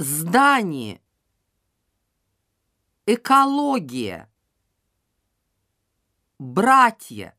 здание, экология, братья,